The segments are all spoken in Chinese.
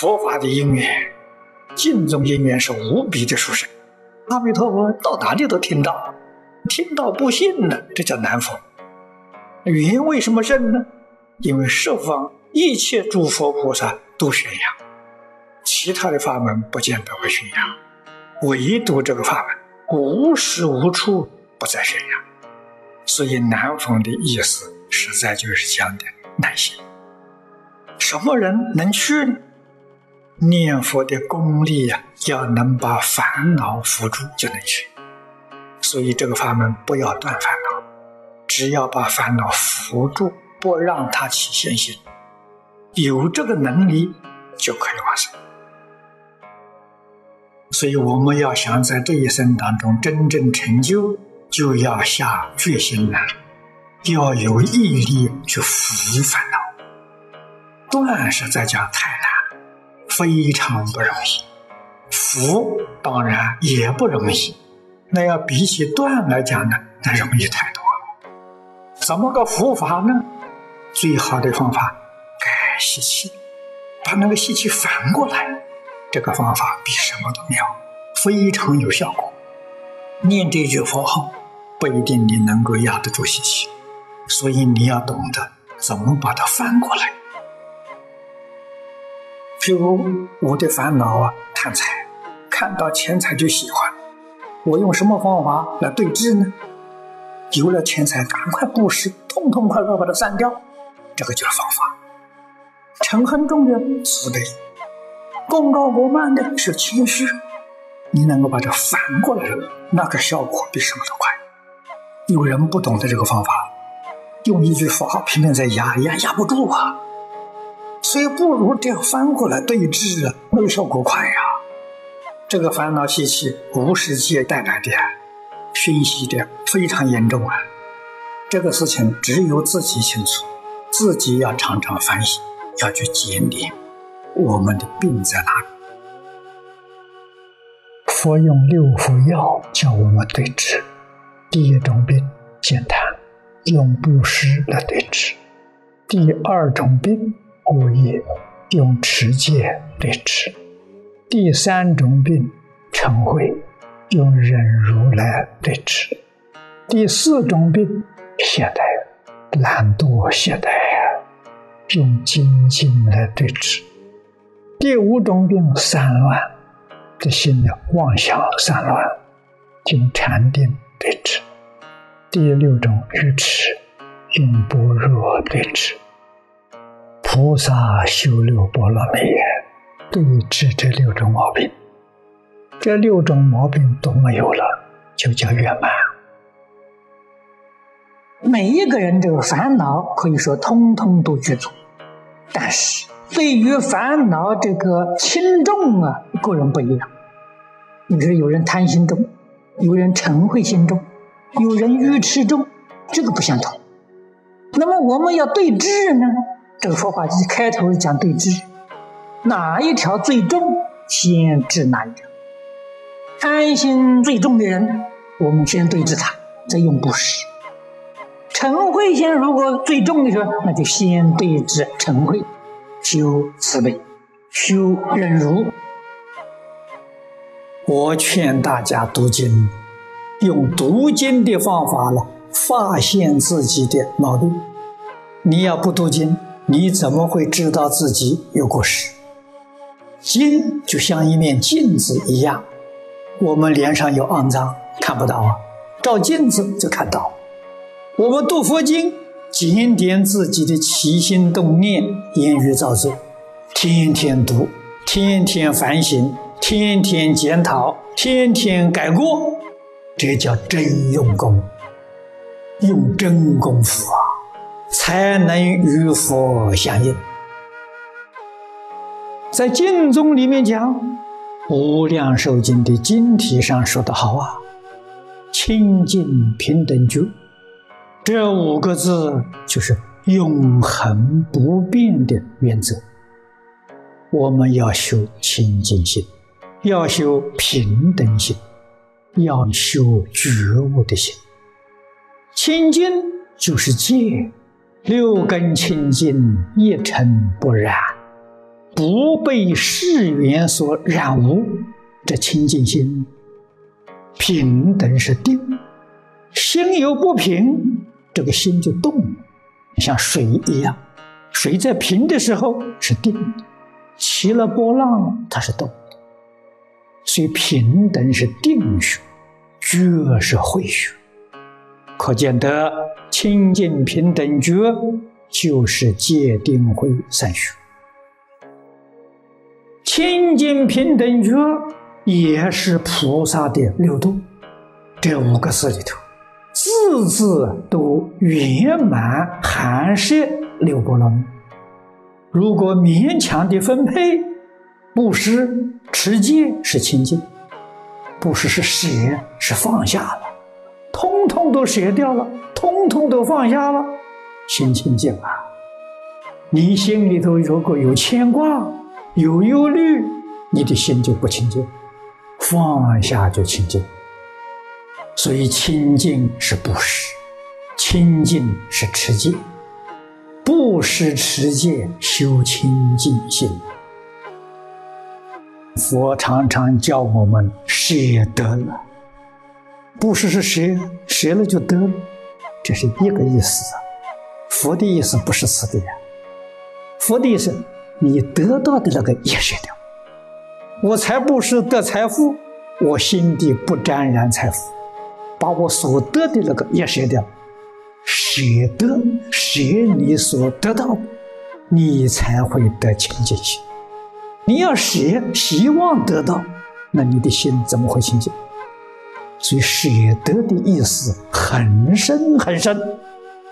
佛法的因缘，净宗因缘是无比的殊胜。阿弥陀佛到哪里都听到，听到不信呢，这叫难逢。缘为什么深呢？因为十方一切诸佛菩萨都宣扬，其他的法门不见得会宣扬，唯独这个法门无时无处不在宣扬。所以难逢的意思，实在就是讲的耐心。什么人能去呢？念佛的功力呀，要能把烦恼扶住，就能去。所以这个法门不要断烦恼，只要把烦恼扶住，不让它起现行，有这个能力就可以完成。所以我们要想在这一生当中真正成就，就要下决心来，要有毅力去扶烦恼。断实在讲太难，非常不容易；扶当然也不容易。那要比起断来讲呢，那容易太多了。怎么个扶法呢？最好的方法改习气，把那个习气反过来。这个方法比什么都妙，非常有效果。念这句佛号不一定你能够压得住习气，所以你要懂得怎么把它翻过来。譬如我的烦恼啊，贪财，看到钱财就喜欢，我用什么方法来对治呢？有了钱财，赶快布施，痛痛快快把它散掉，这个就是方法。嗔恨重的慈悲，功高过慢的是谦虚，你能够把它反过来，那个效果比什么都快。有人不懂得这个方法，用一句佛号拼命在压，压压不住啊。所以不如这样翻过来对峙啊，那个效果快呀。这个烦恼习气无世界带来的，熏习的非常严重啊。这个事情只有自己清楚，自己要常常反省，要去检点我们的病在哪里。佛用六副药叫我们对治，第一种病简单，用布施来对治；第二种病。故意用持戒对治，第三种病嗔恚，用忍辱来对治；第四种病懈怠、懒惰、懈怠，用精进来对治；第五种病散乱，这心的妄想散乱，用禅定对治；第六种愚痴，用般若对治。菩萨修六波罗蜜，对治这六种毛病。这六种毛病都没有了，就叫圆满。每一个人这个烦恼，可以说通通都具足，但是对于烦恼这个轻重啊，个人不一样。你说有人贪心重，有人嗔恚心重，有人愚痴重，这个不相同。那么我们要对治呢？这个说法一开头讲对治，哪一条最重，先治哪一条。贪心最重的人，我们先对治他，再用布施。嗔恚心如果最重的时候，那就先对治嗔恚，修慈悲，修忍辱。我劝大家读经，用读经的方法呢，发现自己的毛病。你要不读经，你怎么会知道自己有过失？经就像一面镜子一样，我们脸上有肮脏看不到啊，照镜子就看到。我们读佛经，检点自己的起心动念、言语造作，天天读，天天反省，天天检讨，天天改过，这叫真用功，用真功夫啊！才能与佛相应。在经中里面讲，《无量寿经》的经题上说的好啊，“清净平等觉”这五个字就是永恒不变的原则。我们要修清净心，要修平等心，要修觉悟的心。清净就是戒。六根清净，一尘不染，不被世缘所染污，这清净心平等是定。心有不平，这个心就动，像水一样。水在平的时候是定的，起了波浪它是动的。所以平等是定学，觉是慧学。可见得清净平等觉就是戒定慧三学。清净平等觉也是菩萨的六度，这五个字里头。字字都圆满含摄六波罗蜜。如果勉强的分配，布施、持戒是清净，布施是舍，是放下了，通通都舍掉了，通通都放下了，心清净啊！你心里头如果有牵挂、有忧虑，你的心就不清净，放下就清净。所以清净是布施，清净是持戒，布施持戒修清净心。佛常常教我们舍得了，布施是舍，舍了就得了，这是一个意思。佛的意思不是此地呀，佛的意思，你得到的那个也舍掉。我才不是得财富，我心底不沾染财富。把我所得的那个也舍掉，舍得舍你所得到，你才会得清净心。你要舍希望得到，那你的心怎么会清净？所以舍得的意思很深很深，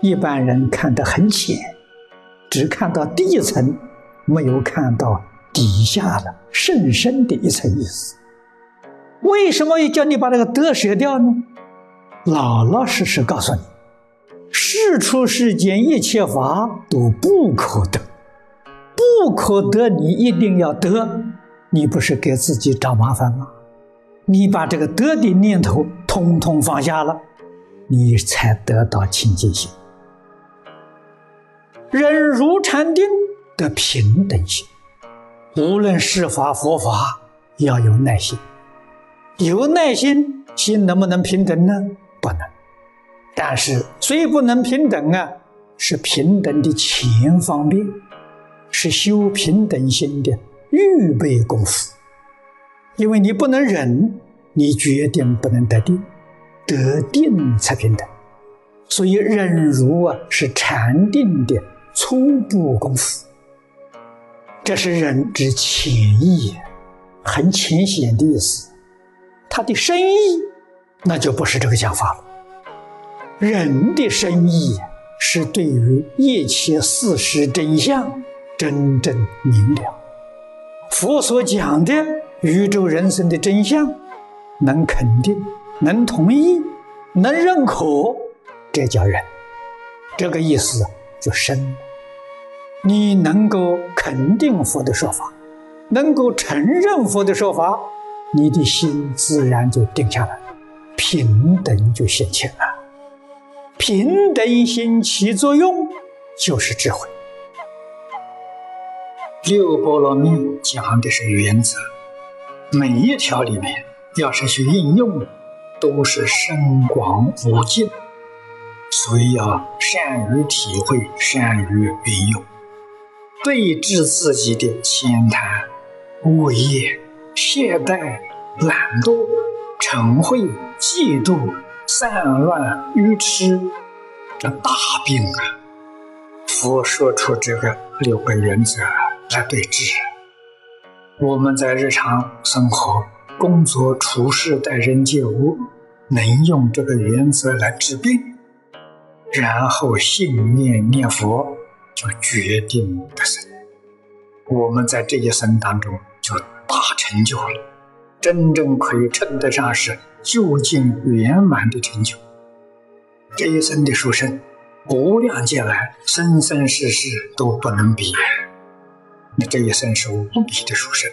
一般人看得很浅，只看到第一层，没有看到底下的甚深的一层意思。为什么要叫你把那个得舍掉呢？老老实实告诉你，世出世间一切法都不可得，不可得，你一定要得，你不是给自己找麻烦吗？你把这个得的念头通通放下了，你才得到清净心。人如禅定的平等心，无论是法佛法，要有耐心，有耐心，心能不能平等呢？不能，但是虽不能平等啊，是平等的前方便，是修平等心的预备功夫。因为你不能忍，你决定不能得定，得定才平等。所以忍辱啊，是禅定的初步功夫。这是忍之浅意，很浅显的意思。它的深意。那就不是这个讲法了。人的深意是对于一切事实真相真正明了。佛所讲的宇宙人生的真相，能肯定、能同意、能认可，这叫人。这个意思就深了。你能够肯定佛的说法，能够承认佛的说法，你的心自然就定下来。平等就现前了，平等心起作用就是智慧。六波罗蜜讲的是原则，每一条里面要是去应用，都是深广无尽，所以要善于体会，善于运用，对治自己的浅谈、恶业、懈怠、懒惰。嗔恚、嫉妒、散乱、愚痴，这大病啊！佛说出这个六个原则来对治。我们在日常生活、工作、处事、待人接物，能用这个原则来治病，然后信念念佛，就决定得生。我们在这一生当中就大成就了。真正可以称得上是究竟圆满的成就。这一生的殊胜，无量劫来生生世世都不能比。那这也算是无比的殊胜。